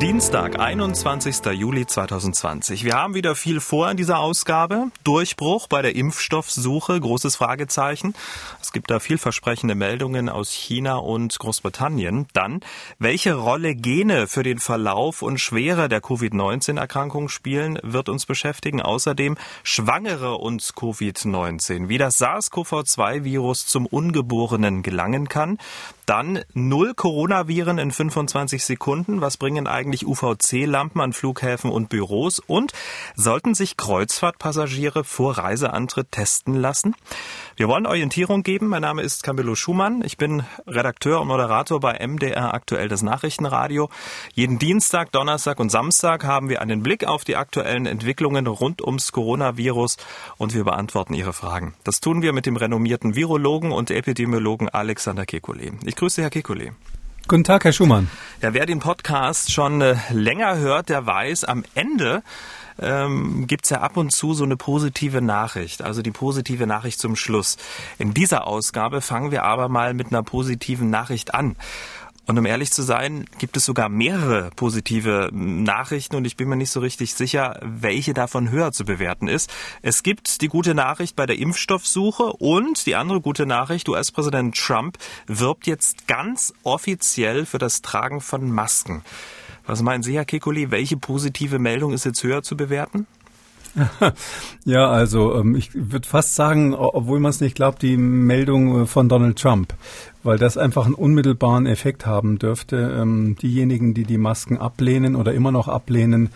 Dienstag, 21. Juli 2020. Wir haben wieder viel vor in dieser Ausgabe. Durchbruch bei der Impfstoffsuche, großes Fragezeichen. Es gibt da vielversprechende Meldungen aus China und Großbritannien. Dann, welche Rolle Gene für den Verlauf und Schwere der Covid-19-Erkrankung spielen, wird uns beschäftigen. Außerdem Schwangere und Covid-19. Wie das SARS-CoV-2-Virus zum Ungeborenen gelangen kann. Dann null Coronaviren in 25 Sekunden. Was bringen eigentlich UVC-Lampen an Flughäfen und Büros? Und sollten sich Kreuzfahrtpassagiere vor Reiseantritt testen lassen? Wir wollen Orientierung geben. Mein Name ist Camillo Schumann. Ich bin Redakteur und Moderator bei MDR Aktuell das Nachrichtenradio. Jeden Dienstag, Donnerstag und Samstag haben wir einen Blick auf die aktuellen Entwicklungen rund ums Coronavirus und wir beantworten Ihre Fragen. Das tun wir mit dem renommierten Virologen und Epidemiologen Alexander Kekulé. Ich grüße Herr Kekulé. Guten Tag, Herr Schumann. Ja, wer den Podcast schon äh, länger hört, der weiß, am Ende ähm, gibt es ja ab und zu so eine positive Nachricht, also die positive Nachricht zum Schluss. In dieser Ausgabe fangen wir aber mal mit einer positiven Nachricht an. Und um ehrlich zu sein, gibt es sogar mehrere positive Nachrichten und ich bin mir nicht so richtig sicher, welche davon höher zu bewerten ist. Es gibt die gute Nachricht bei der Impfstoffsuche und die andere gute Nachricht, US-Präsident Trump wirbt jetzt ganz offiziell für das Tragen von Masken. Was meinen Sie, Herr Kekuli, welche positive Meldung ist jetzt höher zu bewerten? Ja, also ähm, ich würde fast sagen, obwohl man es nicht glaubt, die Meldung äh, von Donald Trump, weil das einfach einen unmittelbaren Effekt haben dürfte. Ähm, diejenigen, die die Masken ablehnen oder immer noch ablehnen,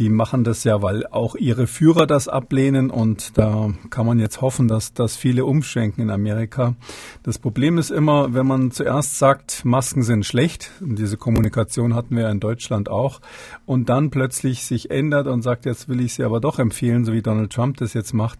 die machen das ja, weil auch ihre Führer das ablehnen und da kann man jetzt hoffen, dass, dass viele umschwenken in Amerika. Das Problem ist immer, wenn man zuerst sagt, Masken sind schlecht, und diese Kommunikation hatten wir in Deutschland auch, und dann plötzlich sich ändert und sagt, jetzt will ich sie aber doch empfehlen, so wie Donald Trump das jetzt macht,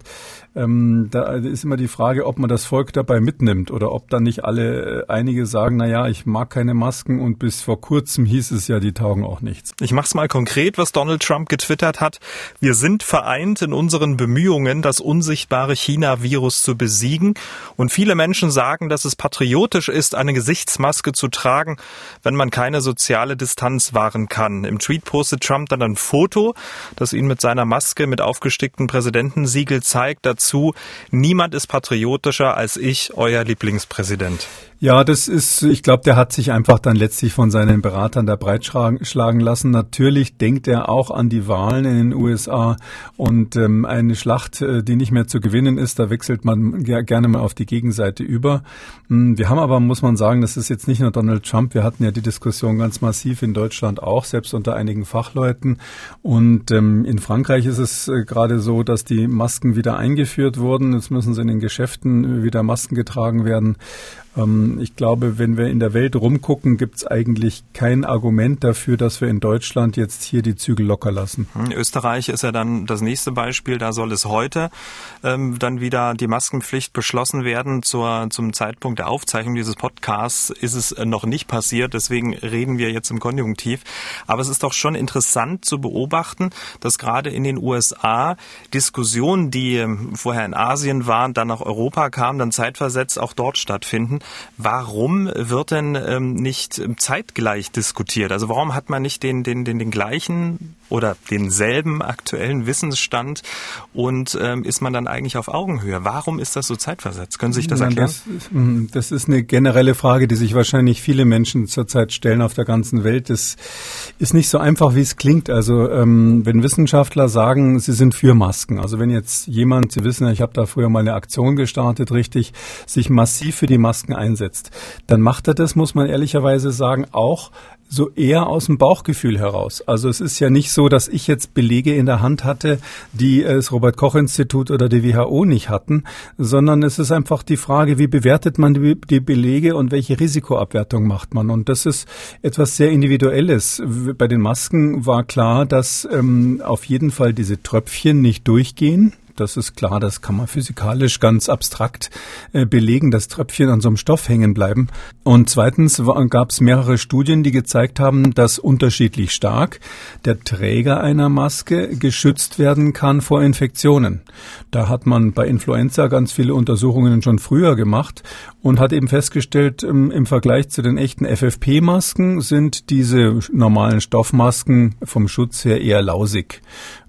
ähm, da ist immer die Frage, ob man das Volk dabei mitnimmt oder ob dann nicht alle, äh, einige sagen, na ich mag keine Masken und bis vor kurzem hieß es ja, die taugen auch nichts. Ich mach's mal konkret, was Donald Trump getwittert hat. Wir sind vereint in unseren Bemühungen, das unsichtbare China-Virus zu besiegen. Und viele Menschen sagen, dass es patriotisch ist, eine Gesichtsmaske zu tragen, wenn man keine soziale Distanz wahren kann. Im Tweet postet Trump dann ein Foto, das ihn mit seiner Maske mit aufgesticktem Präsidentensiegel zeigt dazu, niemand ist patriotischer als ich, euer Lieblingspräsident. Ja, das ist, ich glaube, der hat sich einfach dann letztlich von seinen Beratern da breitschlagen lassen. Natürlich denkt er auch an die Wahlen in den USA und ähm, eine Schlacht, äh, die nicht mehr zu gewinnen ist, da wechselt man gerne mal auf die Gegenseite über. Hm, wir haben aber, muss man sagen, das ist jetzt nicht nur Donald Trump, wir hatten ja die Diskussion ganz massiv in Deutschland auch, selbst unter einigen Fachleuten. Und ähm, in Frankreich ist es äh, gerade so, dass die Masken wieder eingeführt wurden. Jetzt müssen sie in den Geschäften wieder Masken getragen werden. Ähm, ich glaube, wenn wir in der Welt rumgucken, gibt es eigentlich kein Argument dafür, dass wir in Deutschland jetzt hier die Zügel locker lassen. Hm, Österreich ist ja dann das nächste Beispiel. Da soll es heute ähm, dann wieder die Maskenpflicht beschlossen werden. Zur, zum Zeitpunkt der Aufzeichnung dieses Podcasts ist es äh, noch nicht passiert. Deswegen reden wir jetzt im Konjunktiv. Aber es ist doch schon interessant zu beobachten, dass gerade in den USA Diskussionen, die ähm, vorher in Asien waren, dann nach Europa kamen, dann zeitversetzt auch dort stattfinden. Warum wird denn ähm, nicht zeitgleich diskutiert? Also warum hat man nicht den, den, den, den gleichen oder denselben aktuellen Wissensstand und ähm, ist man dann eigentlich auf Augenhöhe? Warum ist das so zeitversetzt? Können Sie sich das erklären? Das, hm, das ist eine generelle Frage, die sich wahrscheinlich viele Menschen zurzeit stellen auf der ganzen Welt. Das ist nicht so einfach, wie es klingt. Also ähm, wenn Wissenschaftler sagen, sie sind für Masken, also wenn jetzt jemand, Sie wissen ja, ich habe da früher mal eine Aktion gestartet, richtig, sich massiv für die Masken einsetzt, dann macht er das, muss man ehrlicherweise sagen, auch so eher aus dem Bauchgefühl heraus. Also es ist ja nicht so, dass ich jetzt Belege in der Hand hatte, die das Robert Koch Institut oder die WHO nicht hatten, sondern es ist einfach die Frage, wie bewertet man die, die Belege und welche Risikoabwertung macht man. Und das ist etwas sehr Individuelles. Bei den Masken war klar, dass ähm, auf jeden Fall diese Tröpfchen nicht durchgehen Das ist klar, das kann man physikalisch ganz abstrakt äh, belegen, dass Tröpfchen an so einem Stoff hängen bleiben. Und zweitens gab es mehrere Studien, die gezeigt haben, dass unterschiedlich stark der Träger einer Maske geschützt werden kann vor Infektionen. Da hat man bei Influenza ganz viele Untersuchungen schon früher gemacht und hat eben festgestellt, im, im Vergleich zu den echten FFP-Masken sind diese normalen Stoffmasken vom Schutz her eher lausig.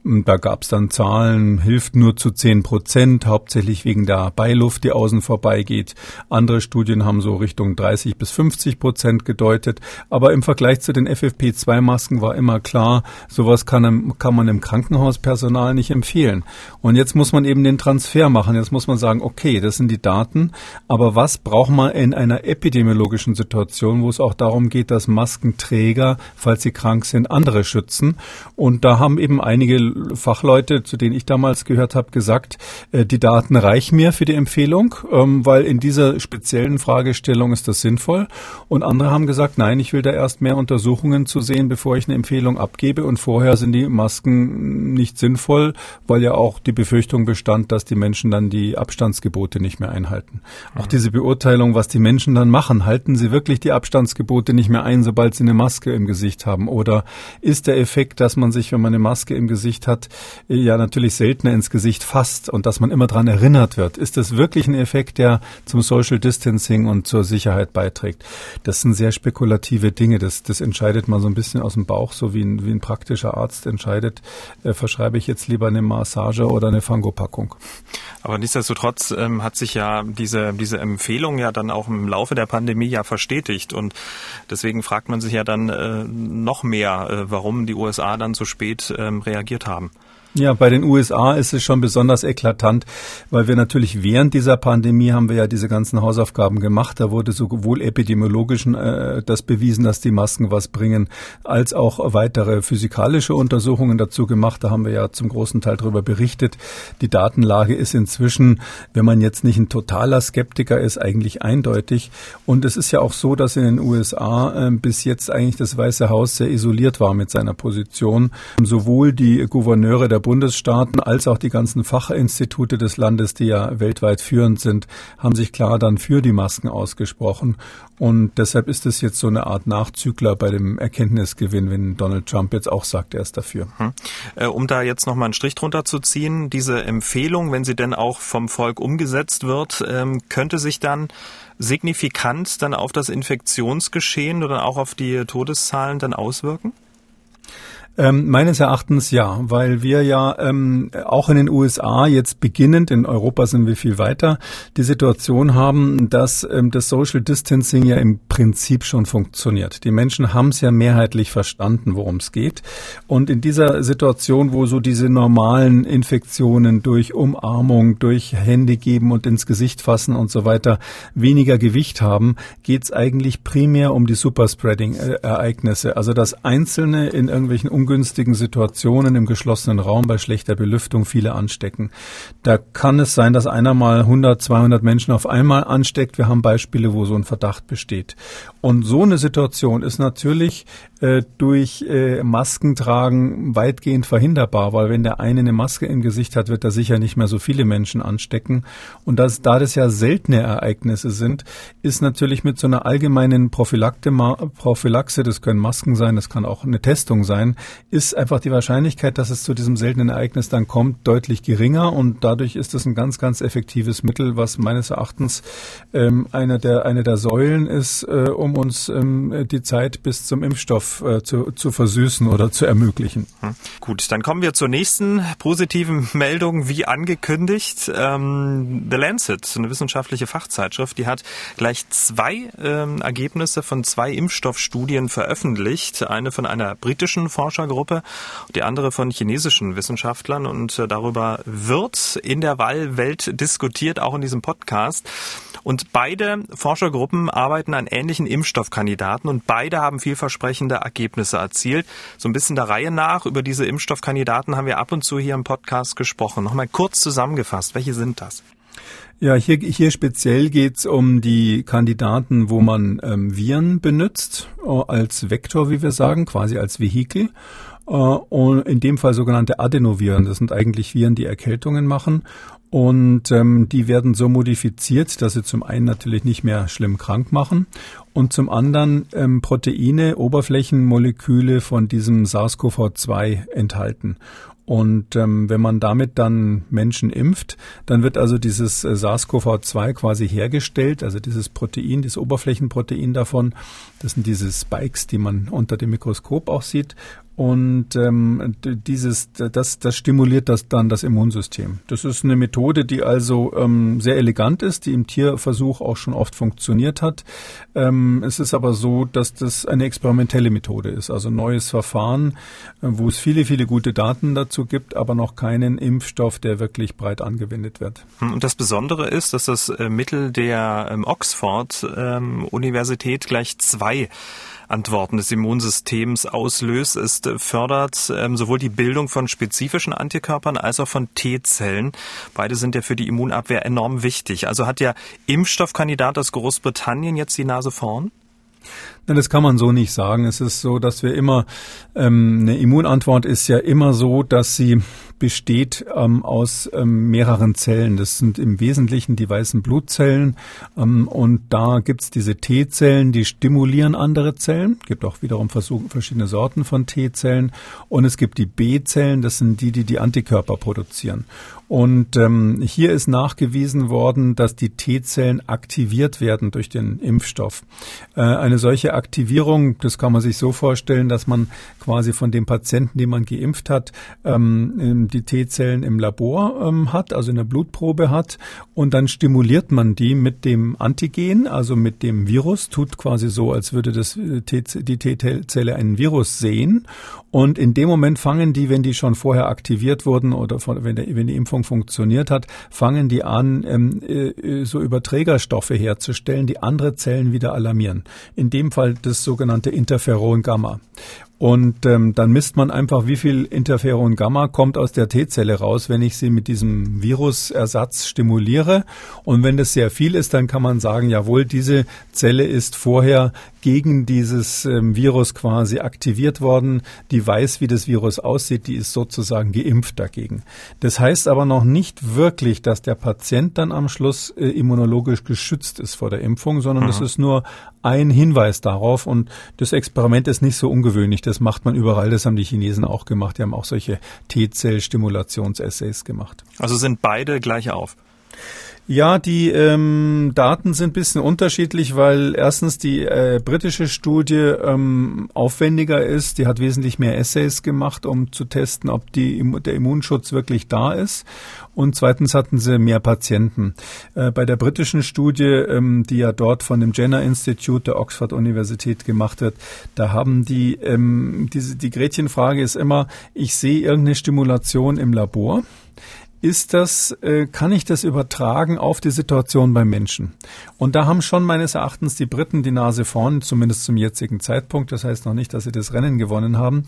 Da gab es dann Zahlen, hilft nur zu 10 Prozent, hauptsächlich wegen der Beiluft, die außen vorbeigeht. Andere Studien haben so Richtung 30 bis 50 Prozent gedeutet. Aber im Vergleich zu den FFP2-Masken war immer klar, sowas kann, kann man im Krankenhauspersonal nicht empfehlen. Und jetzt muss man eben den Transfer machen. Jetzt muss man sagen, okay, das sind die Daten, aber was braucht man in einer epidemiologischen Situation, wo es auch darum geht, dass Maskenträger, falls sie krank sind, andere schützen? Und da haben eben einige Fachleute, zu denen ich damals gehört habe, gesagt, äh, die Daten reichen mir für die Empfehlung, ähm, weil in dieser speziellen Fragestellung ist das sinnvoll. Und andere haben gesagt, nein, ich will da erst mehr Untersuchungen zu sehen, bevor ich eine Empfehlung abgebe. Und vorher sind die Masken nicht sinnvoll, weil ja auch die Befürchtung bestand, dass die Menschen dann die Abstandsgebote nicht mehr einhalten. Auch diese Beurteilung, was die Menschen dann machen, halten sie wirklich die Abstandsgebote nicht mehr ein, sobald sie eine Maske im Gesicht haben? Oder ist der Effekt, dass man sich, wenn man eine Maske im Gesicht Gesicht hat, ja natürlich seltener ins Gesicht fasst und dass man immer daran erinnert wird. Ist das wirklich ein Effekt, der zum Social Distancing und zur Sicherheit beiträgt? Das sind sehr spekulative Dinge. Das, das entscheidet man so ein bisschen aus dem Bauch, so wie ein, wie ein praktischer Arzt entscheidet, äh, verschreibe ich jetzt lieber eine Massage oder eine Fangopackung. Aber nichtsdestotrotz ähm, hat sich ja diese, diese Empfehlung ja dann auch im Laufe der Pandemie ja verstetigt. Und deswegen fragt man sich ja dann äh, noch mehr, äh, warum die USA dann so spät ähm, reagiert haben haben. Ja, bei den USA ist es schon besonders eklatant, weil wir natürlich während dieser Pandemie haben wir ja diese ganzen Hausaufgaben gemacht. Da wurde sowohl epidemiologisch äh, das bewiesen, dass die Masken was bringen, als auch weitere physikalische Untersuchungen dazu gemacht. Da haben wir ja zum großen Teil darüber berichtet. Die Datenlage ist inzwischen, wenn man jetzt nicht ein totaler Skeptiker ist, eigentlich eindeutig. Und es ist ja auch so, dass in den USA äh, bis jetzt eigentlich das Weiße Haus sehr isoliert war mit seiner Position. Sowohl die Gouverneure der Bundesstaaten als auch die ganzen Fachinstitute des Landes, die ja weltweit führend sind, haben sich klar dann für die Masken ausgesprochen. Und deshalb ist es jetzt so eine Art Nachzügler bei dem Erkenntnisgewinn, wenn Donald Trump jetzt auch sagt, er ist dafür. Hm. Äh, um da jetzt nochmal einen Strich drunter zu ziehen, diese Empfehlung, wenn sie denn auch vom Volk umgesetzt wird, ähm, könnte sich dann signifikant dann auf das Infektionsgeschehen oder auch auf die Todeszahlen dann auswirken? Ähm, meines Erachtens ja, weil wir ja ähm, auch in den USA jetzt beginnend, in Europa sind wir viel weiter, die Situation haben, dass ähm, das Social Distancing ja im Prinzip schon funktioniert. Die Menschen haben es ja mehrheitlich verstanden, worum es geht. Und in dieser Situation, wo so diese normalen Infektionen durch Umarmung, durch Hände geben und ins Gesicht fassen und so weiter weniger Gewicht haben, geht es eigentlich primär um die Superspreading-Ereignisse. Also dass Einzelne in irgendwelchen ungünstigen Situationen im geschlossenen Raum bei schlechter Belüftung viele anstecken. Da kann es sein, dass einer mal 100, 200 Menschen auf einmal ansteckt. Wir haben Beispiele, wo so ein Verdacht besteht. Und so eine Situation ist natürlich äh, durch äh, Maskentragen weitgehend verhinderbar, weil wenn der eine eine Maske im Gesicht hat, wird er sicher nicht mehr so viele Menschen anstecken. Und das, da das ja seltene Ereignisse sind, ist natürlich mit so einer allgemeinen Prophylaxe, das können Masken sein, das kann auch eine Testung sein, ist einfach die Wahrscheinlichkeit, dass es zu diesem seltenen Ereignis dann kommt, deutlich geringer und dadurch ist es ein ganz, ganz effektives Mittel, was meines Erachtens ähm, eine der eine der Säulen ist, äh, um uns ähm, die Zeit bis zum Impfstoff äh, zu, zu versüßen oder zu ermöglichen. Hm. Gut, dann kommen wir zur nächsten positiven Meldung, wie angekündigt. Ähm, The Lancet, eine wissenschaftliche Fachzeitschrift, die hat gleich zwei ähm, Ergebnisse von zwei Impfstoffstudien veröffentlicht. Eine von einer britischen Forscher Forschergruppe, die andere von chinesischen Wissenschaftlern. Und äh, darüber wird in der Wahlwelt diskutiert, auch in diesem Podcast. Und beide Forschergruppen arbeiten an ähnlichen Impfstoffkandidaten und beide haben vielversprechende Ergebnisse erzielt. So ein bisschen der Reihe nach über diese Impfstoffkandidaten haben wir ab und zu hier im Podcast gesprochen. Nochmal kurz zusammengefasst, welche sind das? Ja, hier, hier speziell geht's um die Kandidaten, wo man ähm, Viren benutzt, äh, als Vektor, wie wir sagen, quasi als Vehikel. und in dem Fall sogenannte Adenoviren. Das sind eigentlich Viren, die Erkältungen machen. Und ähm, die werden so modifiziert, dass sie zum einen natürlich nicht mehr schlimm krank machen und zum anderen ähm, Proteine, Oberflächenmoleküle von diesem SARS-CoV-2 enthalten. Und ähm, wenn man damit dann Menschen impft, dann wird also dieses äh, SARS-CoV-2 quasi hergestellt, also dieses Protein, dieses Oberflächenprotein davon. Das sind diese Spikes, die man unter dem Mikroskop auch sieht. Und ähm, dieses, das, das stimuliert das dann das Immunsystem. Das ist eine Methode, die also ähm, sehr elegant ist, die im Tierversuch auch schon oft funktioniert hat. Ähm, es ist aber so, dass das eine experimentelle Methode ist, also neues Verfahren, äh, wo es viele, viele gute Daten dazu gibt, aber noch keinen Impfstoff, der wirklich breit angewendet wird. Hm, und das Besondere ist, dass das äh, Mittel der ähm, Oxford ähm, Universität gleich zwei Antworten des Immunsystems auslöst. Es fördert ähm, sowohl die Bildung von spezifischen Antikörpern als auch von T-Zellen. Beide sind ja für die Immunabwehr enorm wichtig. Also hat der Impfstoffkandidat aus Großbritannien jetzt die Nase vorn? Nein, das kann man so nicht sagen. Es ist so, dass wir immer, ähm, eine Immunantwort ist ja immer so, dass sie besteht ähm, aus ähm, mehreren Zellen. Das sind im Wesentlichen die weißen Blutzellen. Ähm, und da gibt's diese T-Zellen, die stimulieren andere Zellen. Es gibt auch wiederum Versuch, verschiedene Sorten von T-Zellen. Und es gibt die B-Zellen, das sind die, die die Antikörper produzieren. Und ähm, hier ist nachgewiesen worden, dass die T-Zellen aktiviert werden durch den Impfstoff. Äh, eine solche Aktivierung, das kann man sich so vorstellen, dass man quasi von dem Patienten, den man geimpft hat, ähm, die T-Zellen im Labor ähm, hat, also in der Blutprobe hat, und dann stimuliert man die mit dem Antigen, also mit dem Virus, tut quasi so, als würde das äh, die T-Zelle einen Virus sehen. Und in dem Moment fangen die, wenn die schon vorher aktiviert wurden oder von, wenn, der, wenn die Impfung funktioniert hat, fangen die an, ähm, äh, so Überträgerstoffe herzustellen, die andere Zellen wieder alarmieren. In dem Fall das sogenannte Interferon Gamma. Und ähm, dann misst man einfach, wie viel Interferon Gamma kommt aus der T-Zelle raus, wenn ich sie mit diesem Virusersatz stimuliere. Und wenn das sehr viel ist, dann kann man sagen, jawohl, diese Zelle ist vorher gegen dieses ähm, Virus quasi aktiviert worden. Die weiß, wie das Virus aussieht, die ist sozusagen geimpft dagegen. Das heißt aber noch nicht wirklich, dass der Patient dann am Schluss äh, immunologisch geschützt ist vor der Impfung, sondern es mhm. ist nur ein Hinweis darauf. Und das Experiment ist nicht so ungewöhnlich. Das macht man überall. Das haben die Chinesen auch gemacht. Die haben auch solche T-Zell-Stimulationsessays gemacht. Also sind beide gleich auf? Ja, die ähm, Daten sind ein bisschen unterschiedlich, weil erstens die äh, britische Studie ähm, aufwendiger ist. Die hat wesentlich mehr Essays gemacht, um zu testen, ob die, der Immunschutz wirklich da ist. Und zweitens hatten sie mehr Patienten. Äh, bei der britischen Studie, ähm, die ja dort von dem Jenner Institute der Oxford Universität gemacht wird, da haben die, ähm, diese, die Gretchenfrage ist immer, ich sehe irgendeine Stimulation im Labor ist das, äh, kann ich das übertragen auf die Situation beim Menschen? Und da haben schon meines Erachtens die Briten die Nase vorn, zumindest zum jetzigen Zeitpunkt. Das heißt noch nicht, dass sie das Rennen gewonnen haben.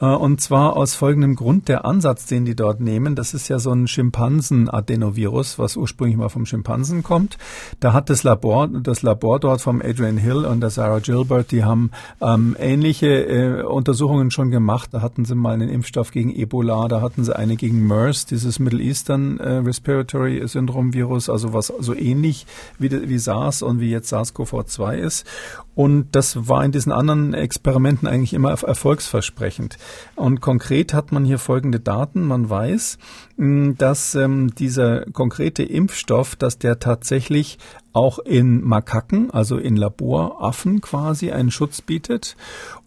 Äh, und zwar aus folgendem Grund, der Ansatz, den die dort nehmen, das ist ja so ein Schimpansen-Adenovirus, was ursprünglich mal vom Schimpansen kommt. Da hat das Labor, das Labor dort vom Adrian Hill und der Sarah Gilbert, die haben ähm, ähnliche äh, Untersuchungen schon gemacht. Da hatten sie mal einen Impfstoff gegen Ebola, da hatten sie eine gegen MERS, dieses Middle East Eastern äh, Respiratory Syndrome Virus, also was so ähnlich wie, wie SARS und wie jetzt SARS-CoV-2 ist. Und das war in diesen anderen Experimenten eigentlich immer erfolgsversprechend. Und konkret hat man hier folgende Daten. Man weiß, dass ähm, dieser konkrete Impfstoff, dass der tatsächlich auch in Makaken, also in Laboraffen quasi einen Schutz bietet.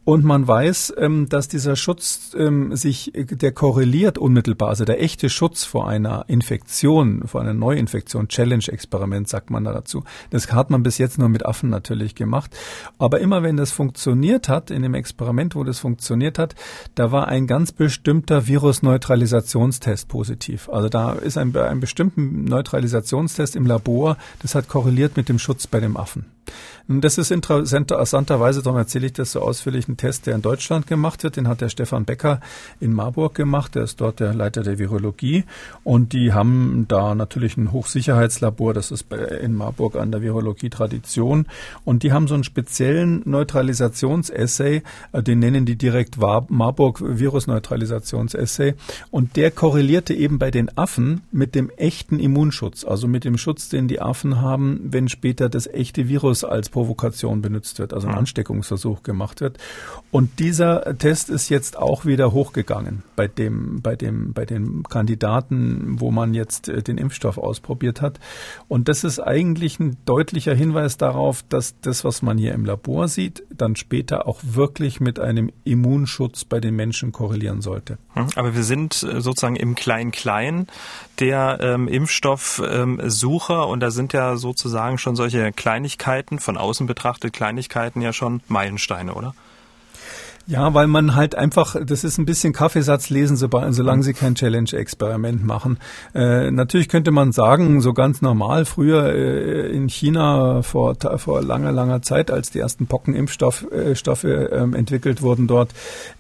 Und man weiß, ähm, dass dieser Schutz ähm, sich, der korreliert unmittelbar, also der echte Schutz vor einer Infektion, vor einer Neuinfektion, Challenge-Experiment sagt man da dazu. Das hat man bis jetzt nur mit Affen natürlich gemacht. Aber immer wenn das funktioniert hat, in dem Experiment, wo das funktioniert hat, da war ein ganz bestimmter Virusneutralisationstest positiv. Also da ist ein, ein bestimmter Neutralisationstest im Labor, das hat korreliert mit dem Schutz bei dem Affen. Das ist interessanterweise, darum erzähle ich das so ausführlich, ein Test, der in Deutschland gemacht wird. Den hat der Stefan Becker in Marburg gemacht. Der ist dort der Leiter der Virologie. Und die haben da natürlich ein Hochsicherheitslabor. Das ist in Marburg an der Virologie Tradition. Und die haben so einen speziellen Neutralisationsessay. Äh, den nennen die direkt Marburg Virusneutralisationsessay. Und der korrelierte eben bei den Affen mit dem echten Immunschutz. Also mit dem Schutz, den die Affen haben, wenn später das echte Virus als Provokation benutzt wird, also ein Ansteckungsversuch gemacht wird. Und dieser Test ist jetzt auch wieder hochgegangen bei dem, bei dem, bei den Kandidaten, wo man jetzt äh, den Impfstoff ausprobiert hat. Und das ist eigentlich ein deutlicher Hinweis darauf, dass das, was man hier im Labor sieht, dann später auch wirklich mit einem Immunschutz bei den Menschen korrelieren sollte. Hm, aber wir sind äh, sozusagen im Klein-Klein der ähm, Impfstoffsucher ähm, und da sind ja sozusagen schon solche Kleinigkeiten, von außen betrachtet Kleinigkeiten ja schon Meilensteine, oder? Ja, weil man halt einfach, das ist ein bisschen Kaffeesatz lesen, solange sie kein Challenge-Experiment machen. Äh, natürlich könnte man sagen, so ganz normal, früher äh, in China vor, vor langer, langer Zeit, als die ersten Pockenimpfstoffe äh, äh, entwickelt wurden dort,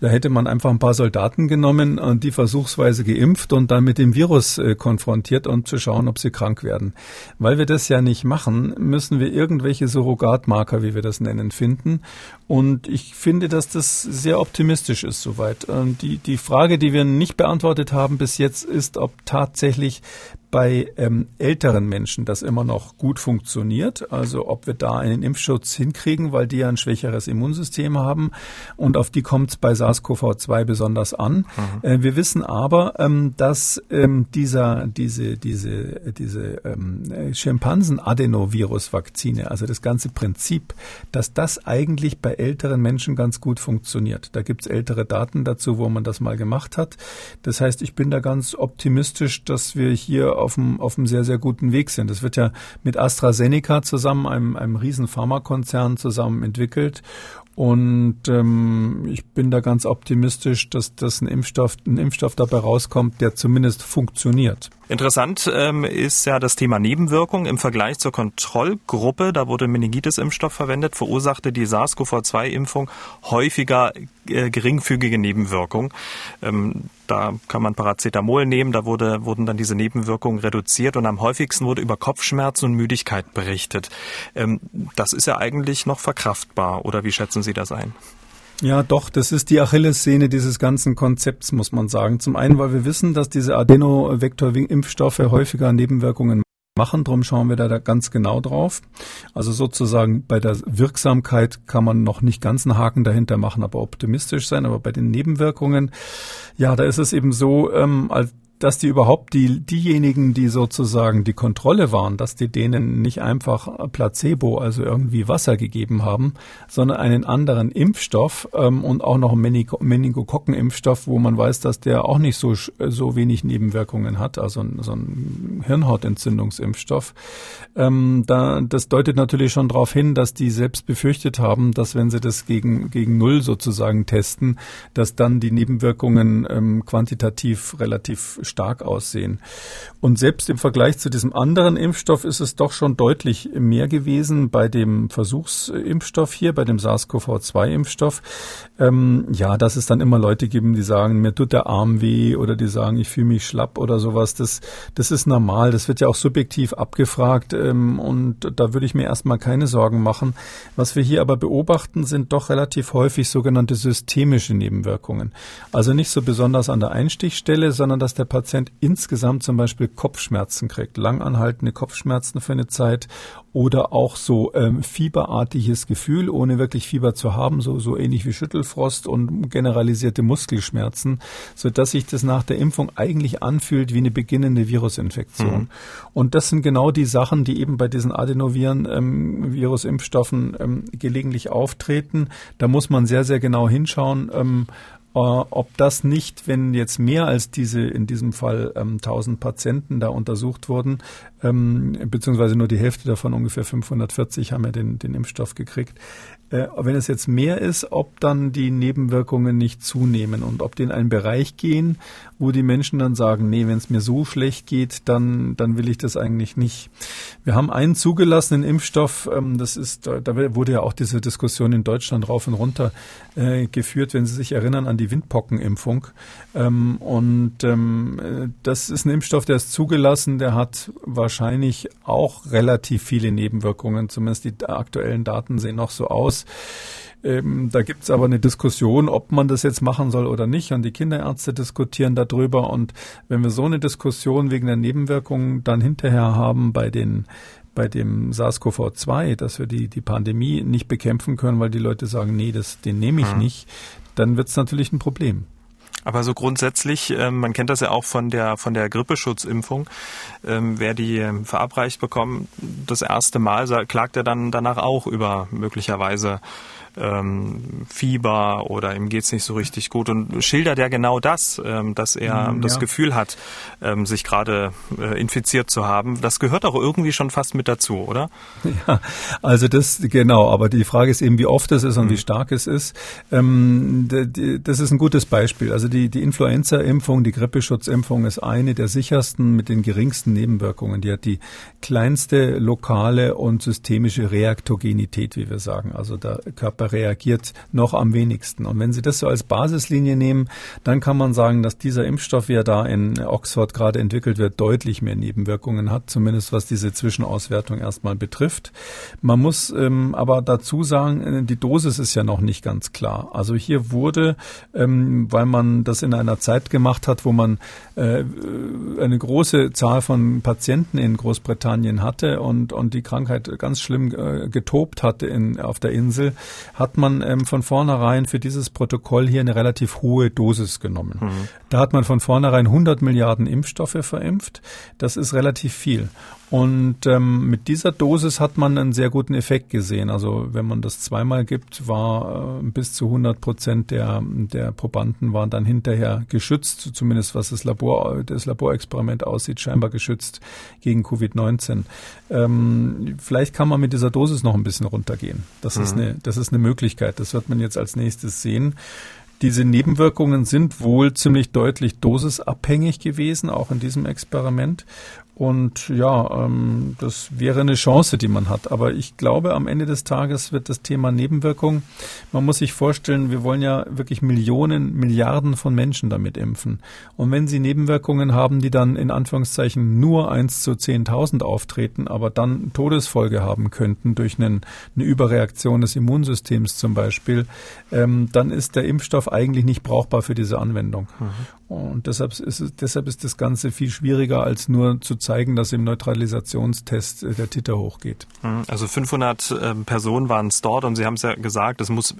da hätte man einfach ein paar Soldaten genommen und die versuchsweise geimpft und dann mit dem Virus äh, konfrontiert, um zu schauen, ob sie krank werden. Weil wir das ja nicht machen, müssen wir irgendwelche Surrogatmarker, wie wir das nennen, finden. Und ich finde, dass das sehr optimistisch ist soweit. Ähm, die, die Frage, die wir nicht beantwortet haben bis jetzt, ist, ob tatsächlich bei ähm, älteren Menschen das immer noch gut funktioniert. Also ob wir da einen Impfschutz hinkriegen, weil die ja ein schwächeres Immunsystem haben und auf die kommt es bei SARS-CoV-2 besonders an. Mhm. Äh, wir wissen aber, ähm, dass ähm, dieser, diese, diese, diese ähm, Schimpansen-Adenovirus-Vakzine, also das ganze Prinzip, dass das eigentlich bei älteren Menschen ganz gut funktioniert. Da gibt es ältere Daten dazu, wo man das mal gemacht hat. Das heißt, ich bin da ganz optimistisch, dass wir hier auf einem, auf einem sehr, sehr guten Weg sind. Das wird ja mit AstraZeneca zusammen, einem, einem riesen Pharmakonzern zusammen entwickelt. Und ähm, ich bin da ganz optimistisch, dass, dass ein Impfstoff, ein Impfstoff dabei rauskommt, der zumindest funktioniert. Interessant ähm, ist ja das Thema Nebenwirkung. Im Vergleich zur Kontrollgruppe, da wurde Meningitis-Impfstoff verwendet, verursachte die SARS-CoV-2-Impfung häufiger äh, geringfügige Nebenwirkungen. Ähm, da kann man Paracetamol nehmen, da wurde, wurden dann diese Nebenwirkungen reduziert und am häufigsten wurde über Kopfschmerzen und Müdigkeit berichtet. Ähm, das ist ja eigentlich noch verkraftbar, oder wie schätzen Sie das ein? Ja, doch, das ist die Achillessehne dieses ganzen Konzepts, muss man sagen. Zum einen, weil wir wissen, dass diese Adenovektor-Impfstoffe häufiger Nebenwirkungen machen. Darum schauen wir da ganz genau drauf. Also sozusagen bei der Wirksamkeit kann man noch nicht ganz einen Haken dahinter machen, aber optimistisch sein. Aber bei den Nebenwirkungen, ja, da ist es eben so, ähm, als dass die überhaupt die, diejenigen, die sozusagen die Kontrolle waren, dass die denen nicht einfach Placebo, also irgendwie Wasser gegeben haben, sondern einen anderen Impfstoff ähm, und auch noch einen Meningokokken-Impfstoff, wo man weiß, dass der auch nicht so, so wenig Nebenwirkungen hat, also so ein Hirnhautentzündungsimpfstoff. Ähm, da, das deutet natürlich schon darauf hin, dass die selbst befürchtet haben, dass wenn sie das gegen, gegen Null sozusagen testen, dass dann die Nebenwirkungen ähm, quantitativ relativ stark aussehen. Und selbst im Vergleich zu diesem anderen Impfstoff ist es doch schon deutlich mehr gewesen bei dem Versuchsimpfstoff hier, bei dem SARS-CoV-2-Impfstoff. Ähm, ja, dass es dann immer Leute geben, die sagen, mir tut der Arm weh oder die sagen, ich fühle mich schlapp oder sowas. Das, das ist normal. Das wird ja auch subjektiv abgefragt ähm, und da würde ich mir erstmal keine Sorgen machen. Was wir hier aber beobachten, sind doch relativ häufig sogenannte systemische Nebenwirkungen. Also nicht so besonders an der Einstichstelle, sondern dass der Patient insgesamt zum Beispiel Kopfschmerzen kriegt, langanhaltende Kopfschmerzen für eine Zeit oder auch so ähm, fieberartiges Gefühl, ohne wirklich Fieber zu haben, so, so ähnlich wie Schüttelfrost und generalisierte Muskelschmerzen, so dass sich das nach der Impfung eigentlich anfühlt wie eine beginnende Virusinfektion. Mhm. Und das sind genau die Sachen, die eben bei diesen Adenoviren, ähm, Virusimpfstoffen ähm, gelegentlich auftreten. Da muss man sehr, sehr genau hinschauen. Ähm, ob das nicht, wenn jetzt mehr als diese, in diesem Fall ähm, 1000 Patienten da untersucht wurden, ähm, beziehungsweise nur die Hälfte davon, ungefähr 540, haben ja den, den Impfstoff gekriegt, äh, wenn es jetzt mehr ist, ob dann die Nebenwirkungen nicht zunehmen und ob die in einen Bereich gehen, wo die Menschen dann sagen, nee, wenn es mir so schlecht geht, dann, dann will ich das eigentlich nicht. Wir haben einen zugelassenen Impfstoff, ähm, das ist, da wurde ja auch diese Diskussion in Deutschland rauf und runter äh, geführt, wenn Sie sich erinnern an die Windpockenimpfung. Ähm, und ähm, äh, das ist ein Impfstoff, der ist zugelassen, der hat wahrscheinlich auch relativ viele Nebenwirkungen, zumindest die aktuellen Daten sehen noch so aus. Ähm, da gibt es aber eine Diskussion, ob man das jetzt machen soll oder nicht. Und die Kinderärzte diskutieren darüber. Und wenn wir so eine Diskussion wegen der Nebenwirkungen dann hinterher haben bei den bei dem SARS-CoV-2, dass wir die, die Pandemie nicht bekämpfen können, weil die Leute sagen, nee, das, den nehme ich hm. nicht, dann wird es natürlich ein Problem. Aber so grundsätzlich, ähm, man kennt das ja auch von der von der Grippeschutzimpfung. Ähm, wer die ähm, verabreicht bekommt, das erste Mal klagt er dann danach auch über möglicherweise ähm, Fieber oder ihm geht's nicht so richtig gut und schildert ja genau das, ähm, dass er mm, das Gefühl hat, ähm, sich gerade äh, infiziert zu haben. Das gehört auch irgendwie schon fast mit dazu, oder? Ja, also das genau, aber die Frage ist eben, wie oft es ist und mhm. wie stark es ist. Ähm, das ist ein gutes Beispiel. Also die, die Influenza-Impfung, die Grippeschutzimpfung ist eine der sichersten mit den geringsten Nebenwirkungen. Die hat die kleinste lokale und systemische Reaktogenität, wie wir sagen. Also der Körper Körper reagiert noch am wenigsten. Und wenn Sie das so als Basislinie nehmen, dann kann man sagen, dass dieser Impfstoff, wie er da in Oxford gerade entwickelt wird, deutlich mehr Nebenwirkungen hat, zumindest was diese Zwischenauswertung erstmal betrifft. Man muss ähm, aber dazu sagen, äh, die Dosis ist ja noch nicht ganz klar. Also hier wurde, ähm, weil man das in einer Zeit gemacht hat, wo man äh, eine große Zahl von Patienten in Großbritannien hatte und, und die Krankheit ganz schlimm äh, getobt hatte in, auf der Insel, hat man ähm, von vornherein für dieses Protokoll hier eine relativ hohe Dosis genommen. Mhm. Da hat man von vornherein 100 Milliarden Impfstoffe verimpft. Das ist relativ viel. Und ähm, mit dieser Dosis hat man einen sehr guten Effekt gesehen. Also wenn man das zweimal gibt, war äh, bis zu 100 Prozent der, der Probanden waren dann hinterher geschützt, zumindest was das Labor, das Laborexperiment aussieht, scheinbar geschützt gegen Covid-19. Ähm, vielleicht kann man mit dieser Dosis noch ein bisschen runtergehen. Das mhm. ist eine, das ist eine Möglichkeit. Das wird man jetzt als nächstes sehen. Diese Nebenwirkungen sind wohl ziemlich deutlich dosisabhängig gewesen, auch in diesem Experiment. Und ja, ähm, das wäre eine Chance, die man hat. Aber ich glaube, am Ende des Tages wird das Thema Nebenwirkung, man muss sich vorstellen, wir wollen ja wirklich Millionen, Milliarden von Menschen damit impfen. Und wenn sie Nebenwirkungen haben, die dann in Anführungszeichen nur eins zu zehntausend auftreten, aber dann Todesfolge haben könnten durch einen, eine Überreaktion des Immunsystems zum Beispiel, ähm, dann ist der Impfstoff eigentlich nicht brauchbar für diese Anwendung. Mhm. Und deshalb ist, es, deshalb ist das Ganze viel schwieriger, als nur zu zeigen, dass im Neutralisationstest äh, der Titer hochgeht. Mhm. Also 500 äh, Personen waren es dort und Sie haben es ja gesagt, es muss äh,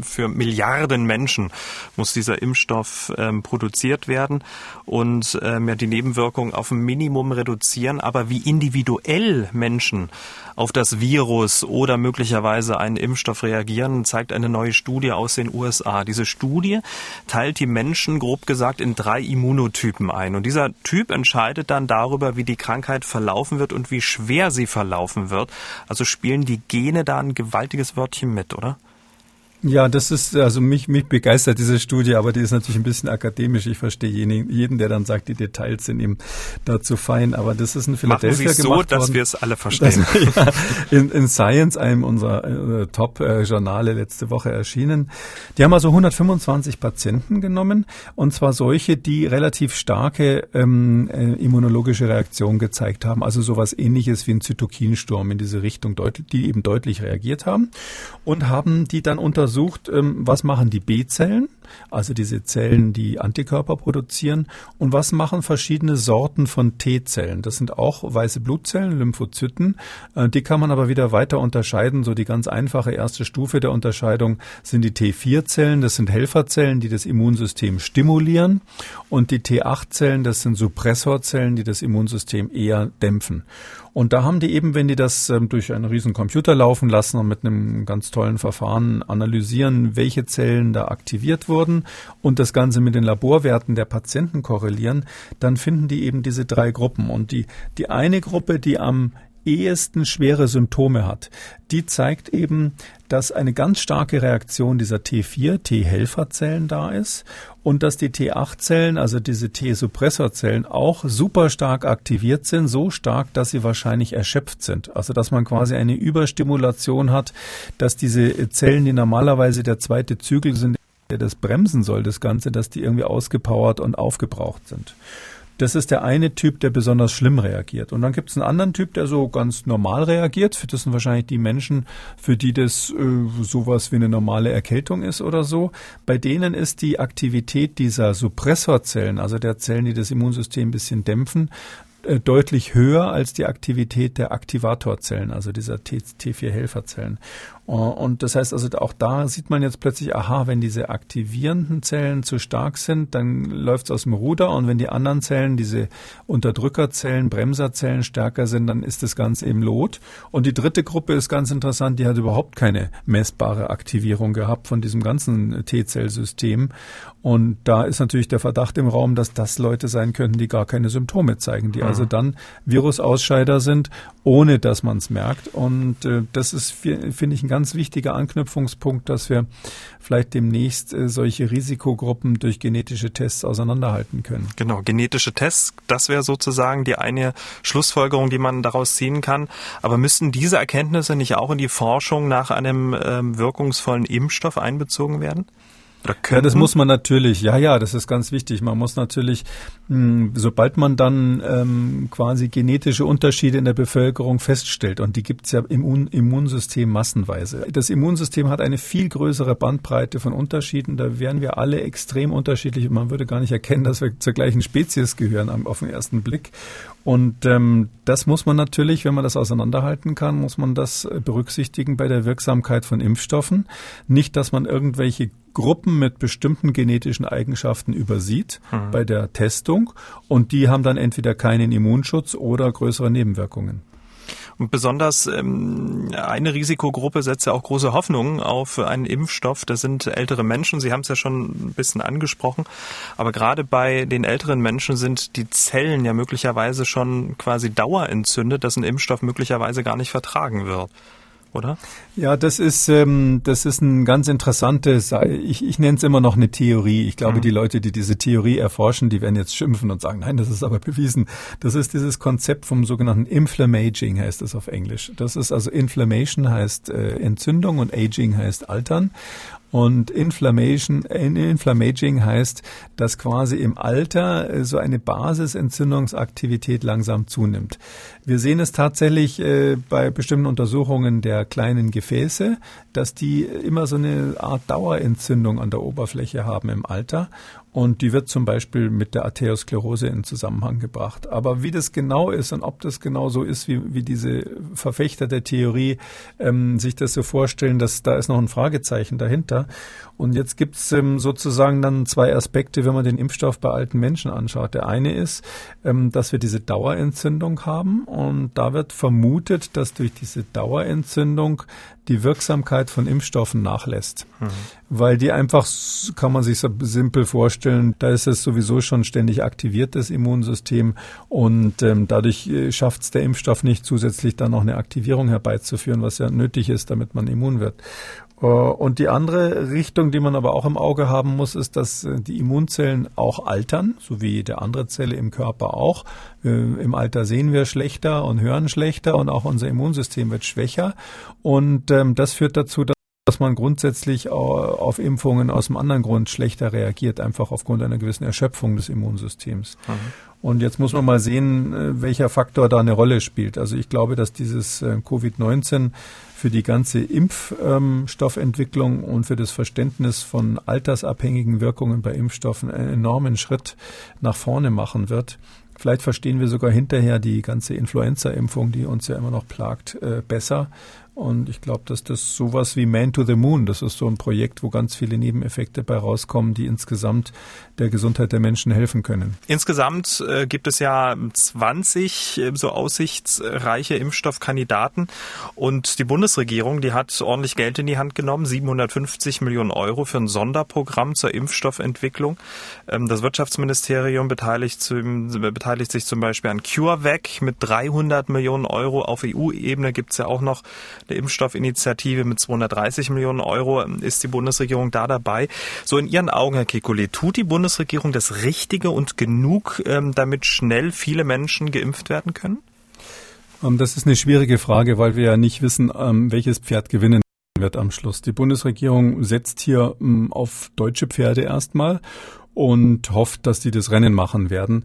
für Milliarden Menschen muss dieser Impfstoff ähm, produziert werden und ähm, ja, die Nebenwirkungen auf ein Minimum reduzieren. Aber wie individuell Menschen auf das Virus oder möglicherweise einen Impfstoff reagieren, zeigt eine neue Studie aus den USA. Diese Studie teilt die Menschen grob gesagt in drei Immunotypen ein. Und dieser Typ entscheidet dann darüber, wie die Krankheit verlaufen wird und wie schwer sie verlaufen wird. Also spielen die Gene da ein gewaltiges Wörtchen mit, oder? Ja, das ist, also mich, mich begeistert diese Studie, aber die ist natürlich ein bisschen akademisch. Ich verstehe jeden, jeden der dann sagt, die Details sind ihm dazu fein. Aber das ist in Philadelphia Machen Sie so, dass wir es alle verstehen. Das, ja, in, in, Science, einem unserer äh, Top-Journale letzte Woche erschienen. Die haben also 125 Patienten genommen und zwar solche, die relativ starke ähm, äh, immunologische Reaktion gezeigt haben. Also sowas ähnliches wie ein Zytokinsturm in diese Richtung, die eben deutlich reagiert haben und haben die dann untersucht, untersucht, ähm, was machen die B-Zellen, also diese Zellen, die Antikörper produzieren, und was machen verschiedene Sorten von T-Zellen. Das sind auch weiße Blutzellen, Lymphozyten. Äh, die kann man aber wieder weiter unterscheiden. So die ganz einfache erste Stufe der Unterscheidung sind die T4-Zellen. Das sind Helferzellen, die das Immunsystem stimulieren. Und die T8-Zellen, das sind Suppressorzellen, die das Immunsystem eher dämpfen. Und da haben die eben, wenn die das ähm, durch einen riesen Computer laufen lassen und mit einem ganz tollen Verfahren analysieren, welche Zellen da aktiviert wurden und das Ganze mit den Laborwerten der Patienten korrelieren, dann finden die eben diese drei Gruppen. Und die, die eine Gruppe, die am ehesten schwere Symptome hat, die zeigt eben, dass eine ganz starke Reaktion dieser T4, T-Helferzellen da ist und dass die T8-Zellen, also diese T-Suppressorzellen, auch super stark aktiviert sind, so stark, dass sie wahrscheinlich erschöpft sind. Also dass man quasi eine Überstimulation hat, dass diese Zellen, die normalerweise der zweite Zügel sind, der das bremsen soll, das Ganze, dass die irgendwie ausgepowert und aufgebraucht sind. Das ist der eine Typ, der besonders schlimm reagiert. Und dann gibt es einen anderen Typ, der so ganz normal reagiert. Das sind wahrscheinlich die Menschen, für die das äh, sowas wie eine normale Erkältung ist oder so. Bei denen ist die Aktivität dieser Suppressorzellen, also der Zellen, die das Immunsystem ein bisschen dämpfen, äh, deutlich höher als die Aktivität der Aktivatorzellen, also dieser T4-Helferzellen. Äh, und das heißt also, auch da sieht man jetzt plötzlich, aha, wenn diese aktivierenden Zellen zu stark sind, dann läuft es aus dem Ruder. Und wenn die anderen Zellen, diese Unterdrückerzellen, Bremserzellen stärker sind, dann ist das Ganze eben Lot. Und die dritte Gruppe ist ganz interessant, die hat überhaupt keine messbare Aktivierung gehabt von diesem ganzen T-Zellsystem. Und da ist natürlich der Verdacht im Raum, dass das Leute sein könnten, die gar keine Symptome zeigen, die mhm. also dann Virusausscheider sind, ohne dass man es merkt. Und äh, das ist, finde ich, ein ganz wichtiger Anknüpfungspunkt, dass wir vielleicht demnächst äh, solche Risikogruppen durch genetische Tests auseinanderhalten können. Genau, genetische Tests, das wäre sozusagen die eine Schlussfolgerung, die man daraus ziehen kann. Aber müssten diese Erkenntnisse nicht auch in die Forschung nach einem ähm, wirkungsvollen Impfstoff einbezogen werden? Ja, das muss man natürlich, ja, ja, das ist ganz wichtig. Man muss natürlich, mh, hm, sobald man dann ähm, quasi genetische Unterschiede in der Bevölkerung feststellt, und die gibt es ja im Immunsystem massenweise. Das Immunsystem hat eine viel größere Bandbreite von Unterschieden. Da wären wir alle extrem unterschiedlich. Man würde gar nicht erkennen, dass wir zur gleichen Spezies gehören auf den ersten Blick. Und ähm, das muss man natürlich, wenn man das auseinanderhalten kann, muss man das berücksichtigen bei der Wirksamkeit von Impfstoffen. Nicht, dass man irgendwelche Gruppen mit bestimmten genetischen Eigenschaften übersieht mhm. bei der Testung und die haben dann entweder keinen Immunschutz oder größere Nebenwirkungen. Und besonders ähm, eine Risikogruppe setzt ja auch große Hoffnungen auf einen Impfstoff. Das sind ältere Menschen. Sie haben es ja schon ein bisschen angesprochen. Aber gerade bei den älteren Menschen sind die Zellen ja möglicherweise schon quasi dauerentzündet, dass ein Impfstoff möglicherweise gar nicht vertragen wird oder? Ja, das ist ähm, das ist ein ganz interessantes. Ich, ich nenne es immer noch eine Theorie. Ich glaube, mhm. die Leute, die diese Theorie erforschen, die werden jetzt schimpfen und sagen, nein, das ist aber bewiesen. Das ist dieses Konzept vom sogenannten Inflammaging heißt es auf Englisch. Das ist also Inflammation heißt äh, Entzündung und Aging heißt Altern. Und Inflammation, Inflammaging heißt, dass quasi im Alter äh, so eine Basisentzündungsaktivität langsam zunimmt. Wir sehen es tatsächlich äh, bei bestimmten Untersuchungen der kleinen Gefäße, dass die immer so eine Art Dauerentzündung an der Oberfläche haben im Alter. Und die wird zum Beispiel mit der Arteriosklerose in Zusammenhang gebracht. Aber wie das genau ist und ob das genau so ist, wie, wie diese Verfechter der Theorie ähm, sich das so vorstellen, dass da ist noch ein Fragezeichen dahinter. Und jetzt gibt es ähm, sozusagen dann zwei Aspekte, wenn man den Impfstoff bei alten Menschen anschaut. Der eine ist, ähm, dass wir diese Dauerentzündung haben und da wird vermutet, dass durch diese Dauerentzündung die Wirksamkeit von Impfstoffen nachlässt. Mhm. Weil die einfach, kann man sich so simpel vorstellen, da ist es sowieso schon ständig aktiviert, das Immunsystem. Und ähm, dadurch äh, schafft es der Impfstoff nicht zusätzlich dann noch eine Aktivierung herbeizuführen, was ja nötig ist, damit man immun wird. Äh, und die andere Richtung, die man aber auch im Auge haben muss, ist, dass äh, die Immunzellen auch altern, so wie jede andere Zelle im Körper auch. Äh, Im Alter sehen wir schlechter und hören schlechter und auch unser Immunsystem wird schwächer. Und ähm, das führt dazu, dass man grundsätzlich auf Impfungen aus einem anderen Grund schlechter reagiert, einfach aufgrund einer gewissen Erschöpfung des Immunsystems. Mhm. Und jetzt muss man mal sehen, welcher Faktor da eine Rolle spielt. Also ich glaube, dass dieses Covid-19 für die ganze Impfstoffentwicklung und für das Verständnis von altersabhängigen Wirkungen bei Impfstoffen einen enormen Schritt nach vorne machen wird. Vielleicht verstehen wir sogar hinterher die ganze Influenza-Impfung, die uns ja immer noch plagt, äh, besser Und ich glaube, dass das sowas wie Man to the Moon, das ist so ein Projekt, wo ganz viele Nebeneffekte bei rauskommen, die insgesamt der Gesundheit der Menschen helfen können. Insgesamt äh, gibt es ja 20 äh, so aussichtsreiche Impfstoffkandidaten und die Bundesregierung, die hat ordentlich Geld in die Hand genommen, 750 Millionen Euro für ein Sonderprogramm zur Impfstoffentwicklung. Ähm, das Wirtschaftsministerium beteiligt, zum, beteiligt sich zum Beispiel an CureVac mit 300 Millionen Euro. Auf EU-Ebene gibt es ja auch noch eine Impfstoffinitiative mit 230 Millionen Euro. Ist die Bundesregierung da dabei? So in Ihren Augen, Herr Kekulé, tut die Bundesregierung das Richtige und genug, ähm, damit schnell viele Menschen geimpft werden können? Ähm, das ist eine schwierige Frage, weil wir ja nicht wissen, ähm, welches Pferd gewinnen wird am Schluss. Die Bundesregierung setzt hier auf deutsche Pferde erstmal und hofft, dass die das Rennen machen werden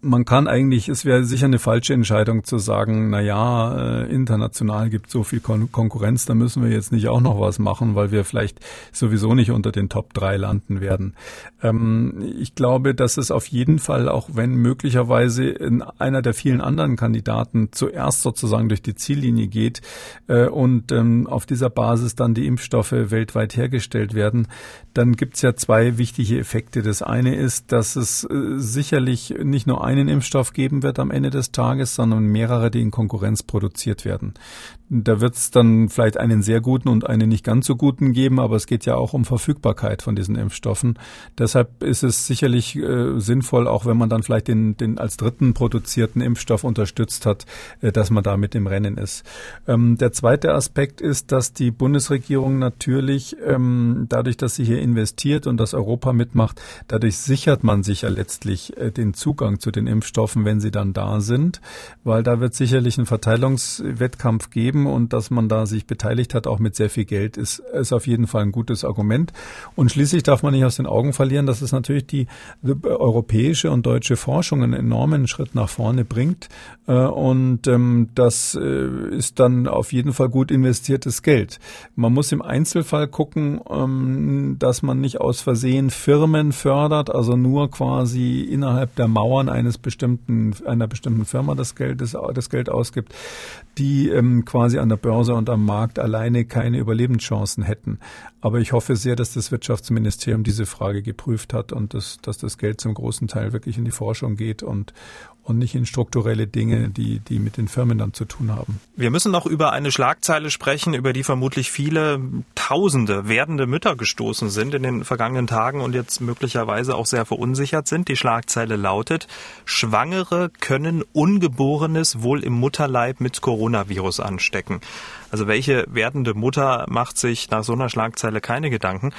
man kann eigentlich, es wäre sicher eine falsche Entscheidung zu sagen, na ja, äh, international gibt so viel Kon Konkurrenz, da müssen wir jetzt nicht auch noch was machen, weil wir vielleicht sowieso nicht unter den Top 3 landen werden. Ähm, ich glaube, dass es auf jeden Fall, auch wenn möglicherweise in einer der vielen anderen Kandidaten zuerst sozusagen durch die Ziellinie geht äh, und ähm, auf dieser Basis dann die Impfstoffe weltweit hergestellt werden, dann gibt es ja zwei wichtige Effekte. Das eine ist, dass es äh, sicherlich nicht nur einen Impfstoff geben wird am Ende des Tages, sondern mehrere, die in Konkurrenz produziert werden. Da wird es dann vielleicht einen sehr guten und einen nicht ganz so guten geben, aber es geht ja auch um Verfügbarkeit von diesen Impfstoffen. Deshalb ist es sicherlich äh, sinnvoll, auch wenn man dann vielleicht den, den als dritten produzierten Impfstoff unterstützt hat, äh, dass man da mit im Rennen ist. Ähm, der zweite Aspekt ist, dass die Bundesregierung natürlich ähm, dadurch, dass sie hier investiert und dass Europa mitmacht, dadurch sichert man sich ja letztlich äh, den Zugang zu den Impfstoffen, wenn sie dann da sind, weil da wird sicherlich ein Verteilungswettkampf geben und dass man da sich beteiligt hat, auch mit sehr viel Geld, ist, ist auf jeden Fall ein gutes Argument. Und schließlich darf man nicht aus den Augen verlieren, dass es natürlich die, die europäische und deutsche Forschung einen enormen Schritt nach vorne bringt. Äh, und ähm, das äh, ist dann auf jeden Fall gut investiertes Geld. Man muss im Einzelfall gucken, ähm, dass man nicht aus Versehen Firmen fördert, also nur quasi innerhalb der Mauern eines bestimmten, einer bestimmten Firma das Geld, das, das Geld ausgibt, die ähm, quasi an der Börse und am Markt alleine keine Überlebenschancen hätten. Aber ich hoffe sehr, dass das Wirtschaftsministerium diese Frage geprüft hat und dass, dass das Geld zum großen Teil wirklich in die Forschung geht und, und nicht in strukturelle Dinge, die, die mit den Firmen dann zu tun haben. Wir müssen noch über eine Schlagzeile sprechen, über die vermutlich viele Tausende werdende Mütter gestoßen sind in den vergangenen Tagen und jetzt möglicherweise auch sehr verunsichert sind. Die Schlagzeile lautet, Schwangere können Ungeborenes wohl im Mutterleib mit Coronavirus anstecken. Also welche werdende Mutter macht sich nach so einer Schlagzeile keine Gedanken?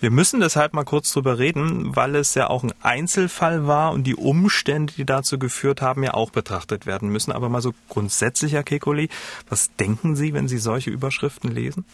Wir müssen deshalb mal kurz drüber reden, weil es ja auch ein Einzelfall war und die Umstände, die dazu geführt haben, ja auch betrachtet werden müssen. Aber mal so grundsätzlich, Herr Kekoli, was denken Sie, wenn Sie solche Überschriften lesen?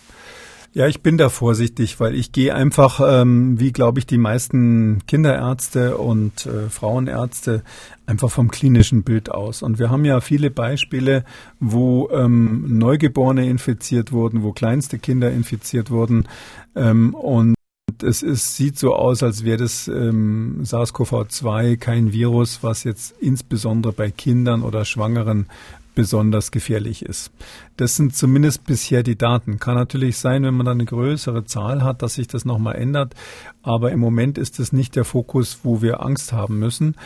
Ja, ich bin da vorsichtig, weil ich gehe einfach, ähm, wie glaube ich die meisten Kinderärzte und äh, Frauenärzte, einfach vom klinischen Bild aus. Und wir haben ja viele Beispiele, wo ähm, Neugeborene infiziert wurden, wo kleinste Kinder infiziert wurden. Ähm, und es ist, sieht so aus, als wäre das ähm, SARS-CoV-2 kein Virus, was jetzt insbesondere bei Kindern oder Schwangeren besonders gefährlich ist. Das sind zumindest bisher die Daten. Kann natürlich sein, wenn man dann eine größere Zahl hat, dass sich das nochmal ändert. Aber im Moment ist es nicht der Fokus, wo wir Angst haben müssen.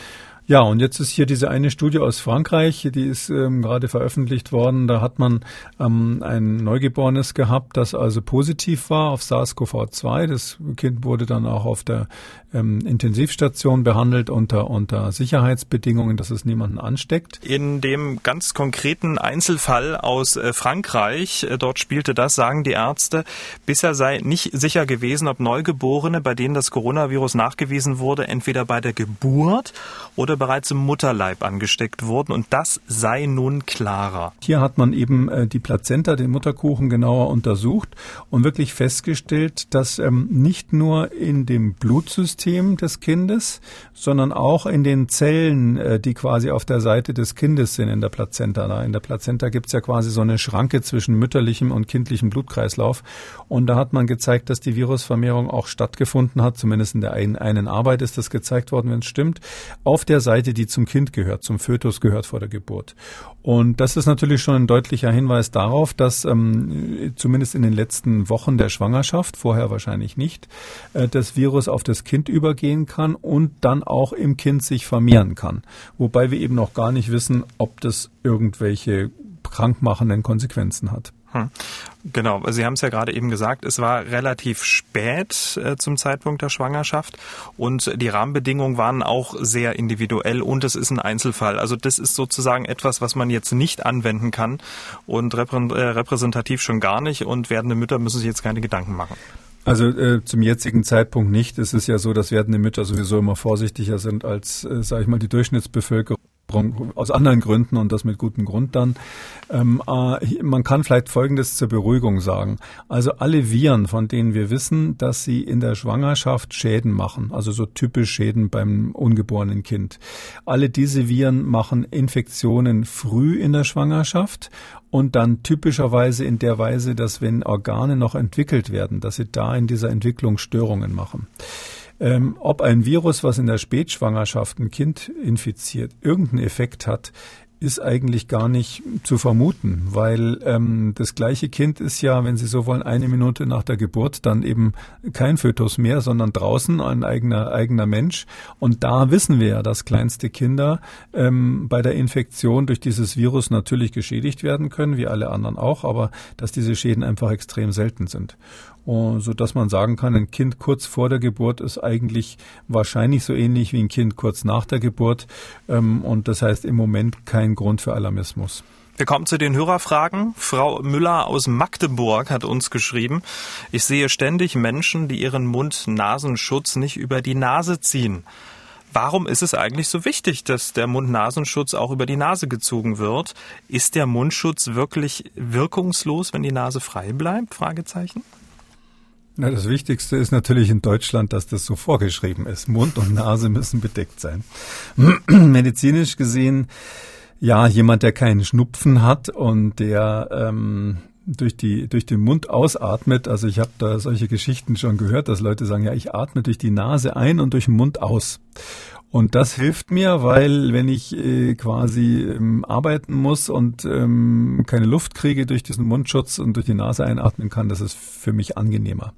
Ja, und jetzt ist hier diese eine Studie aus Frankreich, die ist ähm, gerade veröffentlicht worden. Da hat man ähm, ein Neugeborenes gehabt, das also positiv war auf SARS-CoV-2. Das Kind wurde dann auch auf der ähm, Intensivstation behandelt unter, unter Sicherheitsbedingungen, dass es niemanden ansteckt. In dem ganz konkreten Einzelfall aus äh, Frankreich, äh, dort spielte das, sagen die Ärzte, bisher sei nicht sicher gewesen, ob Neugeborene, bei denen das Coronavirus nachgewiesen wurde, entweder bei der Geburt oder bereits im Mutterleib angesteckt wurden und das sei nun klarer. Hier hat man eben äh, die Plazenta, den Mutterkuchen genauer untersucht und wirklich festgestellt, dass ähm, nicht nur in dem Blutsystem Immunsystem des Kindes, sondern auch in den Zellen, äh, die quasi auf der Seite des Kindes sind in der Plazenta. In der Plazenta gibt es ja quasi so eine Schranke zwischen mütterlichem und kindlichem Blutkreislauf. Und da hat man gezeigt, dass die Virusvermehrung auch stattgefunden hat. Zumindest in der einen, einen Arbeit ist das gezeigt worden, wenn es stimmt. Auf der Seite, die zum Kind gehört, zum Fötus gehört vor der Geburt. Und das ist natürlich schon ein deutlicher Hinweis darauf, dass ähm, zumindest in den letzten Wochen der Schwangerschaft, vorher wahrscheinlich nicht, äh, das Virus auf das Kind übergehen kann und dann auch im Kind sich vermehren kann. Wobei wir eben noch gar nicht wissen, ob das irgendwelche krankmachenden Konsequenzen hat. Hm. Genau, Sie haben es ja gerade eben gesagt, es war relativ spät äh, zum Zeitpunkt der Schwangerschaft und die Rahmenbedingungen waren auch sehr individuell und es ist ein Einzelfall. Also das ist sozusagen etwas, was man jetzt nicht anwenden kann und reprä äh, repräsentativ schon gar nicht und werdende Mütter müssen sich jetzt keine Gedanken machen. Also äh, zum jetzigen Zeitpunkt nicht. Es ist ja so, dass werdende Mütter sowieso immer vorsichtiger sind als, äh, sage ich mal, die Durchschnittsbevölkerung aus anderen Gründen und das mit gutem Grund dann. Ähm, äh, man kann vielleicht Folgendes zur Beruhigung sagen. Also alle Viren, von denen wir wissen, dass sie in der Schwangerschaft Schäden machen, also so typisch Schäden beim ungeborenen Kind. Alle diese Viren machen Infektionen früh in der Schwangerschaft und dann typischerweise in der Weise, dass wenn Organe noch entwickelt werden, dass sie da in dieser Entwicklung Störungen machen. Ähm, ob ein Virus, was in der Spätschwangerschaft ein Kind infiziert, irgendeinen Effekt hat, ist eigentlich gar nicht zu vermuten, weil ähm, das gleiche Kind ist ja, wenn Sie so wollen, eine Minute nach der Geburt dann eben kein Fötus mehr, sondern draußen ein eigener eigener Mensch. Und da wissen wir ja, dass kleinste Kinder ähm, bei der Infektion durch dieses Virus natürlich geschädigt werden können, wie alle anderen auch, aber dass diese Schäden einfach extrem selten sind so dass man sagen kann, ein Kind kurz vor der Geburt ist eigentlich wahrscheinlich so ähnlich wie ein Kind kurz nach der Geburt. Ähm, und das heißt im Moment kein Grund für Alarmismus. Wir kommen zu den Hörerfragen. Frau Müller aus Magdeburg hat uns geschrieben, ich sehe ständig Menschen, die ihren Mund-Nasenschutz nicht über die Nase ziehen. Warum ist es eigentlich so wichtig, dass der Mund-Nasenschutz auch über die Nase gezogen wird? Ist der Mundschutz wirklich wirkungslos, wenn die Nase frei bleibt? Fragezeichen. Na, das Wichtigste ist natürlich in Deutschland, dass das so vorgeschrieben ist. Mund und Nase müssen bedeckt sein. Medizinisch gesehen, ja, jemand, der keinen Schnupfen hat und der ähm, durch die durch den Mund ausatmet. Also ich habe da solche Geschichten schon gehört, dass Leute sagen, ja, ich atme durch die Nase ein und durch den Mund aus. Und das hilft mir, weil wenn ich äh, quasi ähm, arbeiten muss und ähm, keine Luft kriege durch diesen Mundschutz und durch die Nase einatmen kann, das ist für mich angenehmer.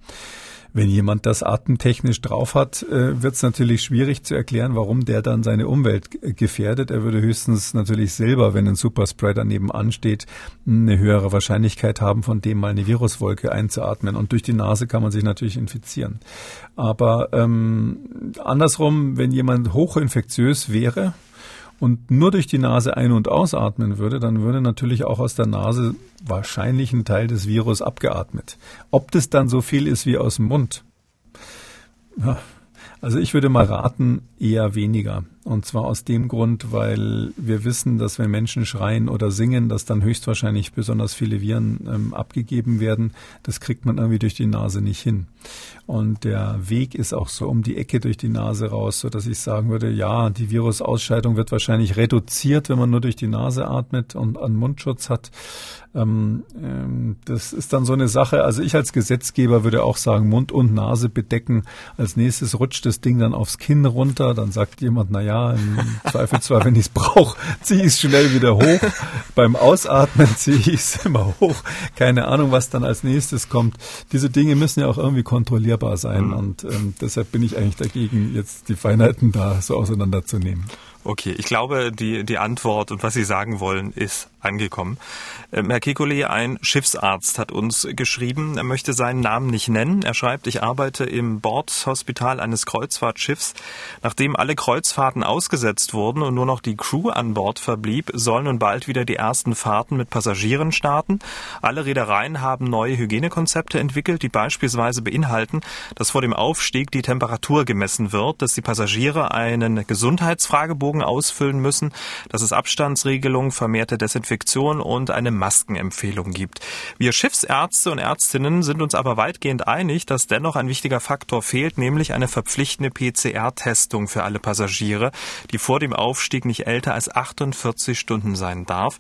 Wenn jemand das atemtechnisch drauf hat, äh, wird es natürlich schwierig zu erklären, warum der dann seine Umwelt gefährdet. Er würde höchstens natürlich selber, wenn ein Superspreader nebenan steht, eine höhere Wahrscheinlichkeit haben, von dem mal eine Viruswolke einzuatmen. Und durch die Nase kann man sich natürlich infizieren. Aber ähm, andersrum, wenn jemand hochinfektiös wäre, und nur durch die Nase ein- und ausatmen würde, dann würde natürlich auch aus der Nase wahrscheinlich ein Teil des Virus abgeatmet. Ob das dann so viel ist wie aus dem Mund, ja, also ich würde mal raten, eher weniger. Und zwar aus dem Grund, weil wir wissen, dass wenn Menschen schreien oder singen, dass dann höchstwahrscheinlich besonders viele Viren ähm, abgegeben werden. Das kriegt man irgendwie durch die Nase nicht hin. Und der Weg ist auch so um die Ecke durch die Nase raus, so dass ich sagen würde, ja, die Virusausscheidung wird wahrscheinlich reduziert, wenn man nur durch die Nase atmet und einen Mundschutz hat. Ähm, ähm, das ist dann so eine Sache. Also ich als Gesetzgeber würde auch sagen, Mund und Nase bedecken. Als nächstes rutscht das Ding dann aufs Kinn runter. Dann sagt jemand, na ja, im Zweifelsfall, wenn ich es brauche, ziehe ich es schnell wieder hoch. Beim Ausatmen ziehe ich es immer hoch. Keine Ahnung, was dann als nächstes kommt. Diese Dinge müssen ja auch irgendwie kontrollierbar sein. Mhm. Und ähm, deshalb bin ich eigentlich dagegen, jetzt die Feinheiten da so auseinanderzunehmen. Okay, ich glaube, die, die Antwort und was Sie sagen wollen, ist angekommen. Ähm, Herr Kekulé, ein Schiffsarzt hat uns geschrieben, er möchte seinen Namen nicht nennen. Er schreibt, ich arbeite im Bordhospital eines Kreuzfahrtschiffs. Nachdem alle Kreuzfahrten ausgesetzt wurden und nur noch die Crew an Bord verblieb, sollen nun bald wieder die ersten Fahrten mit Passagieren starten. Alle Reedereien haben neue Hygienekonzepte entwickelt, die beispielsweise beinhalten, dass vor dem Aufstieg die Temperatur gemessen wird, dass die Passagiere einen Gesundheitsfragebogen Fragebogen ausfüllen müssen, dass es Abstandsregelungen, vermehrte Desinfektion und eine Maskenempfehlung gibt. Wir Schiffsärzte und Ärztinnen sind uns aber weitgehend einig, dass dennoch ein wichtiger Faktor fehlt, nämlich eine verpflichtende PCR-Testung für alle Passagiere, die vor dem Aufstieg nicht älter als 48 Stunden sein darf.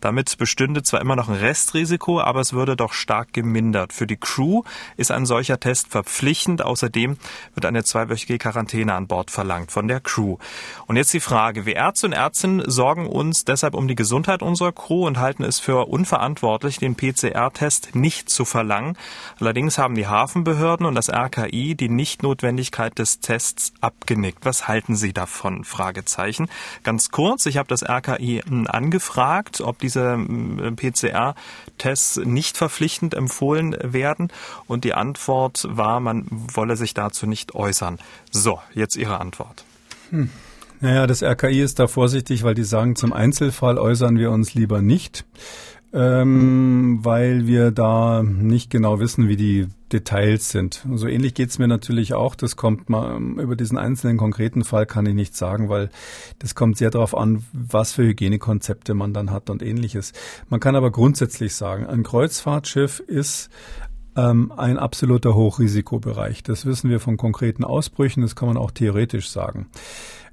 Damit bestünde zwar immer noch ein Restrisiko, aber es würde doch stark gemindert. Für die Crew ist ein solcher Test verpflichtend. Außerdem wird eine zweiwöchige Quarantäne an Bord verlangt von der Crew. Und jetzt die Frage, wir Ärzte und Ärztinnen sorgen uns deshalb um die Gesundheit unserer Crew und halten es für unverantwortlich, den PCR-Test nicht zu verlangen. Allerdings haben die Hafenbehörden und das RKI die Nichtnotwendigkeit des Tests abgenickt. Was halten Sie davon? Fragezeichen. Ganz kurz, ich habe das RKI angefragt, ob diese hm, PCR-Tests nicht verpflichtend empfohlen werden und die Antwort war, man wolle sich dazu nicht äußern. So, jetzt Ihre Antwort. Hm. Naja, das RKI ist da vorsichtig, weil die sagen, zum Einzelfall äußern wir uns lieber nicht ähm, weil wir da nicht genau wissen, wie die Details sind. So ähnlich geht's mir natürlich auch. Das kommt mal über diesen einzelnen konkreten Fall kann ich nicht sagen, weil das kommt sehr darauf an, was für Hygienekonzepte man dann hat und ähnliches. Man kann aber grundsätzlich sagen, ein Kreuzfahrtschiff ist ähm, ein absoluter Hochrisikobereich. Das wissen wir von konkreten Ausbrüchen, das kann man auch theoretisch sagen.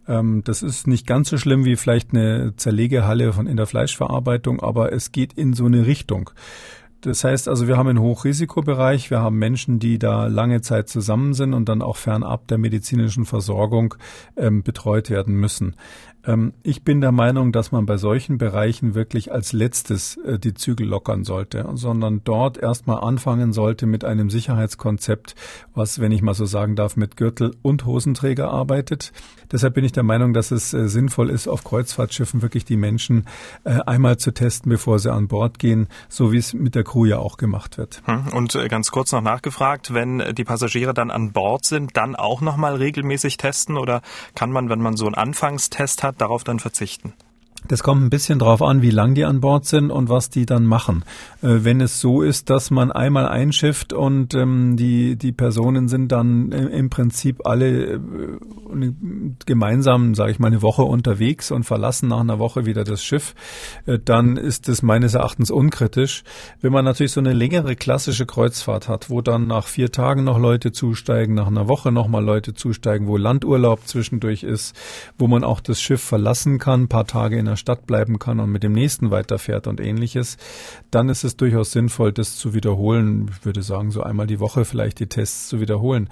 Ähm, das ist nicht ganz so schlimm wie vielleicht eine Zerlegehalle von in der Fleischverarbeitung, aber es geht in so eine Richtung. Das heißt also, wir haben einen Hochrisikobereich, wir haben Menschen, die da lange Zeit zusammen sind und dann auch fernab der medizinischen Versorgung ähm, betreut werden müssen. Ähm, ich bin der Meinung, dass man bei solchen Bereichen wirklich als letztes äh, die Zügel lockern sollte, sondern dort erstmal anfangen sollte mit einem Sicherheitskonzept, was, wenn ich mal so sagen darf, mit Gürtel und Hosenträger arbeitet. Deshalb bin ich der Meinung, dass es äh, sinnvoll ist, auf Kreuzfahrtschiffen wirklich die Menschen äh, einmal zu testen, bevor sie an Bord gehen, so wie es mit der Crew ja auch gemacht wird. Hm, und ganz kurz noch nachgefragt, wenn die Passagiere dann an Bord sind, dann auch nochmal regelmäßig testen oder kann man, wenn man so einen Anfangstest hat, darauf dann verzichten? Das kommt ein bisschen drauf an, wie lang die an Bord sind und was die dann machen. Äh, wenn es so ist, dass man einmal einschifft und ähm, die, die Personen sind dann im Prinzip alle äh, gemeinsam, sage ich mal, eine Woche unterwegs und verlassen nach einer Woche wieder das Schiff, äh, dann ist es meines Erachtens unkritisch. Wenn man natürlich so eine längere klassische Kreuzfahrt hat, wo dann nach vier Tagen noch Leute zusteigen, nach einer Woche nochmal Leute zusteigen, wo Landurlaub zwischendurch ist, wo man auch das Schiff verlassen kann, ein paar Tage in der Stadt bleiben kann und mit dem nächsten weiterfährt und ähnliches, dann ist es durchaus sinnvoll, das zu wiederholen. Ich würde sagen, so einmal die Woche vielleicht die Tests zu wiederholen.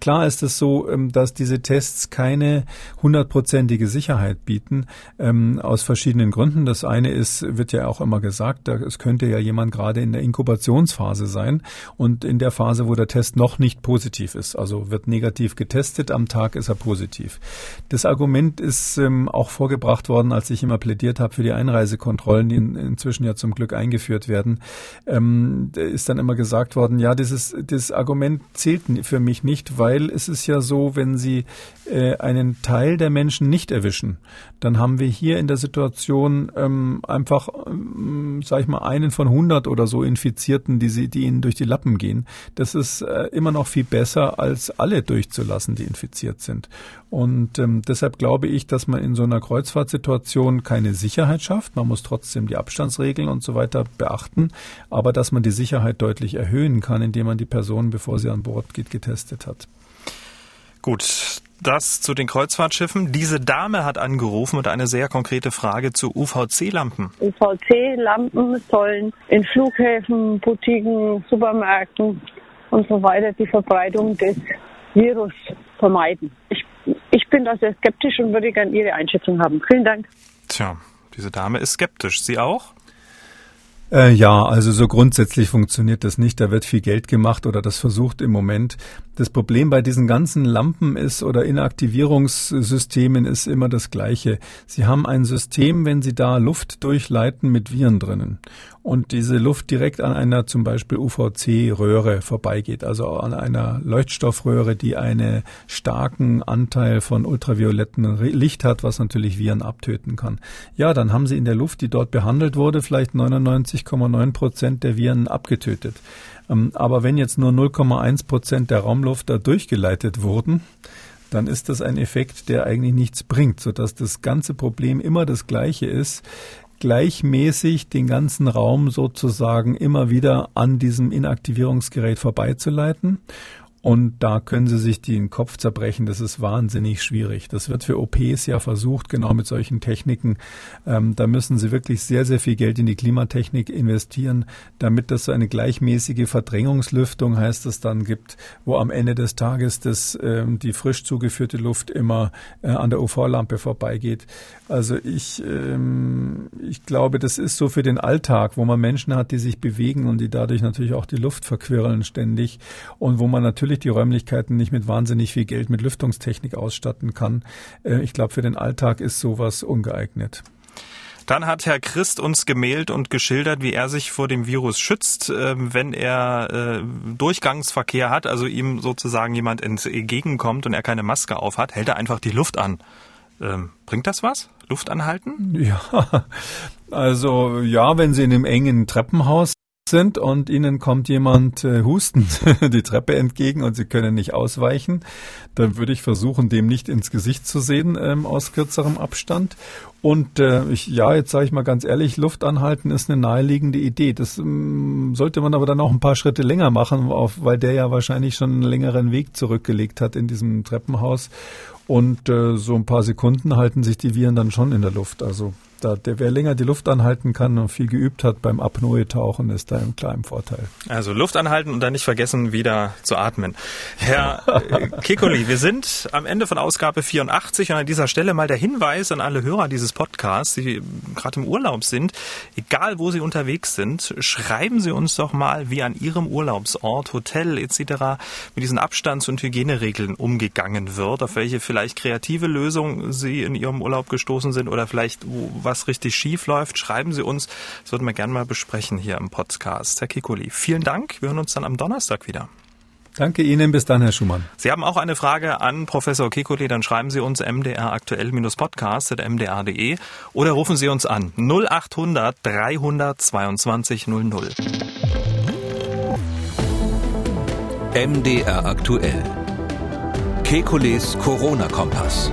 Klar ist es so, ähm, dass diese Tests keine hundertprozentige Sicherheit bieten, ähm, aus verschiedenen Gründen. Das eine ist, wird ja auch immer gesagt, es könnte ja jemand gerade in der Inkubationsphase sein und in der Phase, wo der Test noch nicht positiv ist. Also wird negativ getestet, am Tag ist er positiv. Das Argument ist ähm, auch vorgebracht worden, als ich immer plädiert habe für die Einreisekontrollen, die in, inzwischen ja zum Glück eingeführt werden, ähm, ist dann immer gesagt worden, ja, dieses, dieses Argument zählt für mich nicht, weil es ist ja so, wenn Sie äh, einen Teil der Menschen nicht erwischen, dann haben wir hier in der Situation ähm, einfach, ähm, sag ich mal, einen von 100 oder so Infizierten, die, sie, die ihnen durch die Lappen gehen. Das ist äh, immer noch viel besser, als alle durchzulassen, die infiziert sind. Und ähm, deshalb glaube ich, dass man in so einer Kreuzfahrtsituation keine Sicherheit schafft. Man muss trotzdem die Abstandsregeln und so weiter beachten, aber dass man die Sicherheit deutlich erhöhen kann, indem man die Person, bevor sie an Bord geht, getestet hat. Gut, das zu den Kreuzfahrtschiffen. Diese Dame hat angerufen und eine sehr konkrete Frage zu UVC-Lampen. UVC-Lampen sollen in Flughäfen, Boutiquen, Supermärkten und so weiter die Verbreitung des Virus vermeiden. Ich, ich bin da sehr skeptisch und würde gerne Ihre Einschätzung haben. Vielen Dank. Tja, diese Dame ist skeptisch. Sie auch? Äh, ja, also so grundsätzlich funktioniert das nicht. Da wird viel Geld gemacht oder das versucht im Moment. Das Problem bei diesen ganzen Lampen ist oder Inaktivierungssystemen ist immer das gleiche. Sie haben ein System, wenn Sie da Luft durchleiten mit Viren drinnen und diese Luft direkt an einer zum Beispiel UVC-Röhre vorbeigeht, also an einer Leuchtstoffröhre, die einen starken Anteil von ultravioletten Licht hat, was natürlich Viren abtöten kann. Ja, dann haben Sie in der Luft, die dort behandelt wurde, vielleicht 99,9 Prozent der Viren abgetötet. Ähm, aber wenn jetzt nur 0,1 Prozent der Raumluft da durchgeleitet wurden, dann ist das ein Effekt, der eigentlich nichts bringt, sodass das ganze Problem immer das gleiche ist gleichmäßig den ganzen Raum sozusagen immer wieder an diesem Inaktivierungsgerät vorbeizuleiten. Und da können Sie sich den Kopf zerbrechen. Das ist wahnsinnig schwierig. Das wird für OPs ja versucht, genau mit solchen Techniken. Ähm, da müssen Sie wirklich sehr, sehr viel Geld in die Klimatechnik investieren, damit das so eine gleichmäßige Verdrängungslüftung heißt es dann gibt, wo am Ende des Tages das, ähm, die frisch zugeführte Luft immer äh, an der UV-Lampe vorbeigeht. Also ich, ähm, ich glaube, das ist so für den Alltag, wo man Menschen hat, die sich bewegen und die dadurch natürlich auch die Luft verquirlen ständig und wo man natürlich natürlich die Räumlichkeiten nicht mit wahnsinnig viel Geld mit Lüftungstechnik ausstatten kann. Äh, ich glaube, für den Alltag ist sowas ungeeignet. Dann hat Herr Christ uns gemailt und geschildert, wie er sich vor dem Virus schützt, ähm, wenn er äh, Durchgangsverkehr hat, also ihm sozusagen jemand entgegenkommt und er keine Maske auf hat, hält er einfach die Luft an. Ähm, bringt das was? Luft anhalten? Ja, also ja, wenn Sie in einem engen Treppenhaus sind und ihnen kommt jemand äh, hustend die Treppe entgegen und sie können nicht ausweichen, dann würde ich versuchen, dem nicht ins Gesicht zu sehen ähm, aus kürzerem Abstand. Und äh, ich, ja, jetzt sage ich mal ganz ehrlich, Luft anhalten ist eine naheliegende Idee. Das ähm, sollte man aber dann auch ein paar Schritte länger machen, auf, weil der ja wahrscheinlich schon einen längeren Weg zurückgelegt hat in diesem Treppenhaus. Und äh, so ein paar Sekunden halten sich die Viren dann schon in der Luft. Also da, der, wer länger die Luft anhalten kann und viel geübt hat beim Apnoe-Tauchen, ist da im kleinen Vorteil. Also Luft anhalten und dann nicht vergessen, wieder zu atmen. Herr äh, Kekoli, wir sind am Ende von Ausgabe 84 und an dieser Stelle mal der Hinweis an alle Hörer dieses Podcasts, die gerade im Urlaub sind, egal wo sie unterwegs sind, schreiben Sie uns doch mal, wie an Ihrem Urlaubsort, Hotel etc. mit diesen Abstands- und Hygieneregeln umgegangen wird, auf welche vielleicht kreative Lösungen Sie in Ihrem Urlaub gestoßen sind oder vielleicht was was richtig schief läuft, schreiben Sie uns. Das würden wir gerne mal besprechen hier im Podcast. Herr Kikuli, vielen Dank. Wir hören uns dann am Donnerstag wieder. Danke Ihnen. Bis dann, Herr Schumann. Sie haben auch eine Frage an Professor Kikuli, dann schreiben Sie uns mdraktuell-podcast.mdr.de oder rufen Sie uns an 0800 322 00. MDR aktuell. Kekules Corona-Kompass.